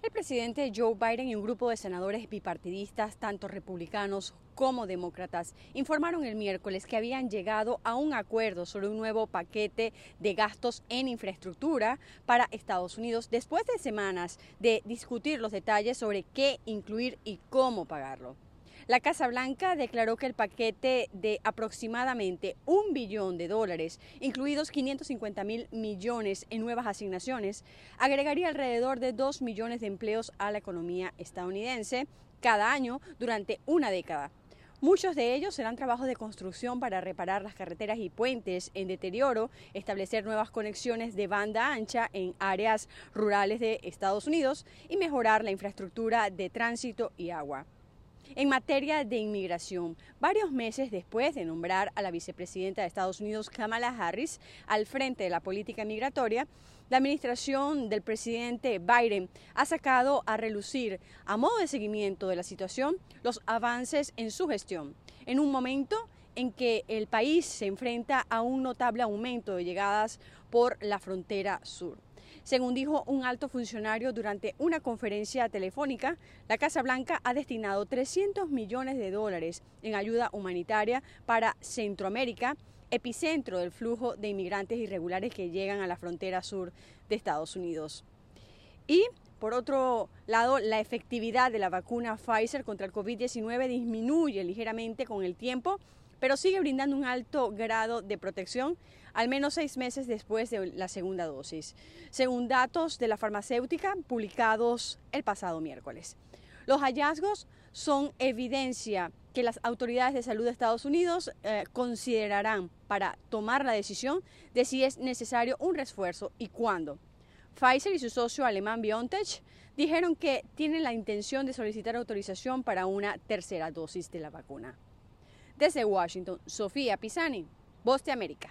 El presidente Joe Biden y un grupo de senadores bipartidistas, tanto republicanos como demócratas, informaron el miércoles que habían llegado a un acuerdo sobre un nuevo paquete de gastos en infraestructura para Estados Unidos después de semanas de discutir los detalles sobre qué incluir y cómo pagarlo. La Casa Blanca declaró que el paquete de aproximadamente un billón de dólares, incluidos 550 mil millones en nuevas asignaciones, agregaría alrededor de 2 millones de empleos a la economía estadounidense cada año durante una década. Muchos de ellos serán trabajos de construcción para reparar las carreteras y puentes en deterioro, establecer nuevas conexiones de banda ancha en áreas rurales de Estados Unidos y mejorar la infraestructura de tránsito y agua. En materia de inmigración, varios meses después de nombrar a la vicepresidenta de Estados Unidos, Kamala Harris, al frente de la política migratoria, la administración del presidente Biden ha sacado a relucir, a modo de seguimiento de la situación, los avances en su gestión, en un momento en que el país se enfrenta a un notable aumento de llegadas por la frontera sur. Según dijo un alto funcionario durante una conferencia telefónica, la Casa Blanca ha destinado 300 millones de dólares en ayuda humanitaria para Centroamérica, epicentro del flujo de inmigrantes irregulares que llegan a la frontera sur de Estados Unidos. Y por otro lado, la efectividad de la vacuna Pfizer contra el COVID-19 disminuye ligeramente con el tiempo pero sigue brindando un alto grado de protección al menos seis meses después de la segunda dosis, según datos de la farmacéutica publicados el pasado miércoles. Los hallazgos son evidencia que las autoridades de salud de Estados Unidos eh, considerarán para tomar la decisión de si es necesario un refuerzo y cuándo. Pfizer y su socio alemán BioNTech dijeron que tienen la intención de solicitar autorización para una tercera dosis de la vacuna. Desde Washington, Sofía Pisani, Voz América.